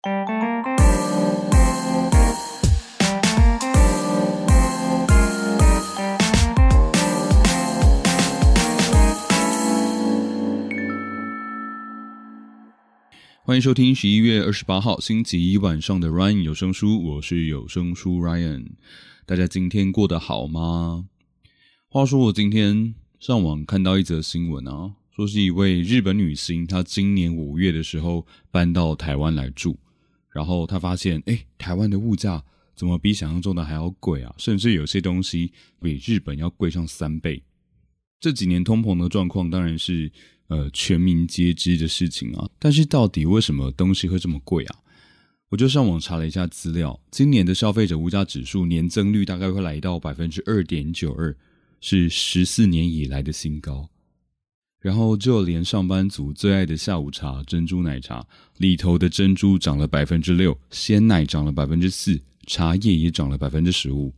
欢迎收听十一月二十八号星期一晚上的 Ryan 有声书，我是有声书 Ryan。大家今天过得好吗？话说我今天上网看到一则新闻啊，说是一位日本女星，她今年五月的时候搬到台湾来住，然后他发现，哎，台湾的物价怎么比想象中的还要贵啊？甚至有些东西比日本要贵上三倍。这几年通膨的状况当然是。呃，全民皆知的事情啊，但是到底为什么东西会这么贵啊？我就上网查了一下资料，今年的消费者物价指数年增率大概会来到百分之二点九二，是十四年以来的新高。然后就连上班族最爱的下午茶珍珠奶茶里头的珍珠涨了百分之六，鲜奶涨了百分之四，茶叶也涨了百分之十五。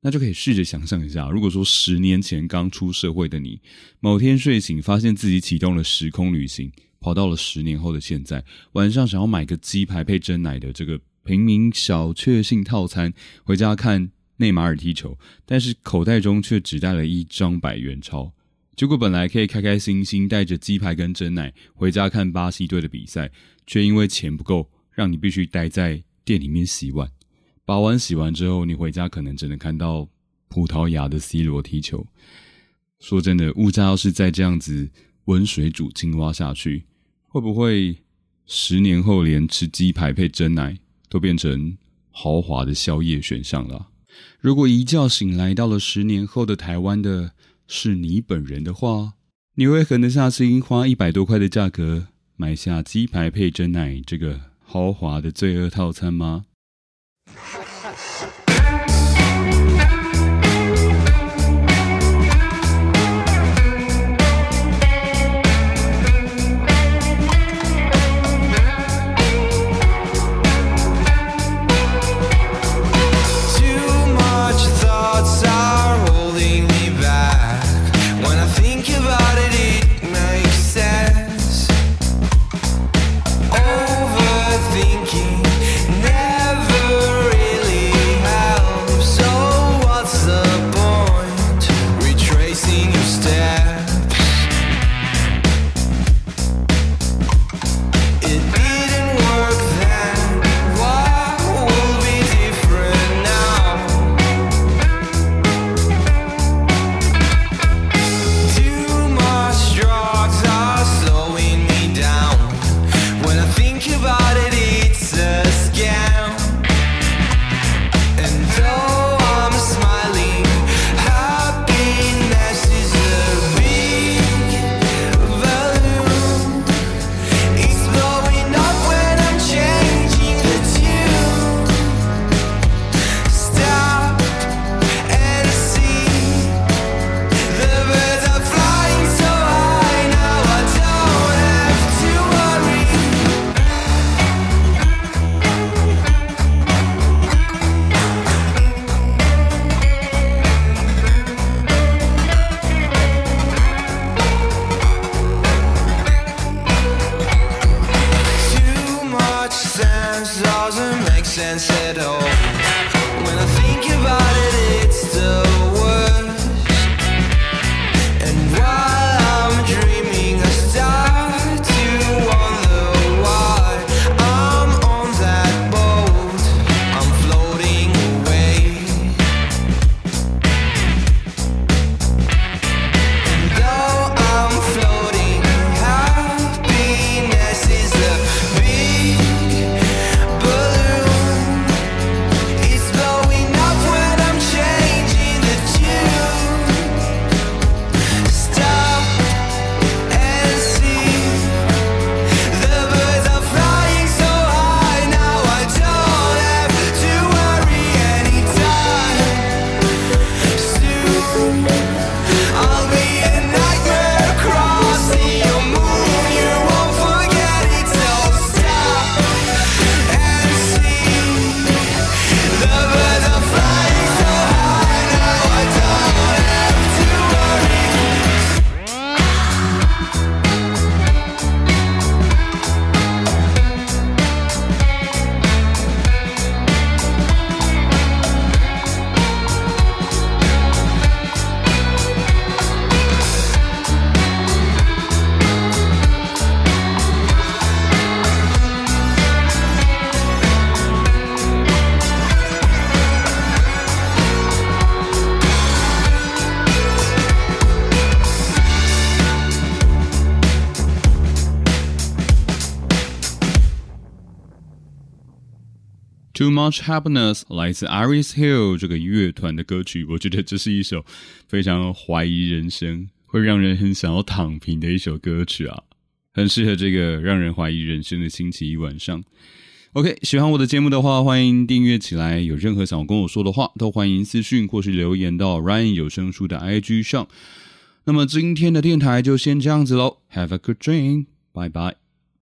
那就可以试着想象一下，如果说十年前刚出社会的你，某天睡醒发现自己启动了时空旅行，跑到了十年后的现在，晚上想要买个鸡排配真奶的这个平民小确幸套餐，回家看内马尔踢球，但是口袋中却只带了一张百元钞。结果本来可以开开心心带着鸡排跟真奶回家看巴西队的比赛，却因为钱不够，让你必须待在店里面洗碗。把碗洗完之后，你回家可能只能看到葡萄牙的 C 罗踢球。说真的，物价要是再这样子温水煮青蛙下去，会不会十年后连吃鸡排配真奶都变成豪华的宵夜选项了？如果一觉醒来到了十年后的台湾的是你本人的话，你会狠得下心花一百多块的价格买下鸡排配真奶这个豪华的罪恶套餐吗？give up. doesn't make sense at all. When I think about it. Too Much Happiness 来自 Iris Hill 这个乐团的歌曲，我觉得这是一首非常怀疑人生、会让人很想要躺平的一首歌曲啊，很适合这个让人怀疑人生的星期一晚上。OK，喜欢我的节目的话，欢迎订阅起来。有任何想要跟我说的话，都欢迎私讯或是留言到 Ryan 有声书的 IG 上。那么今天的电台就先这样子喽，Have a good dream，拜拜。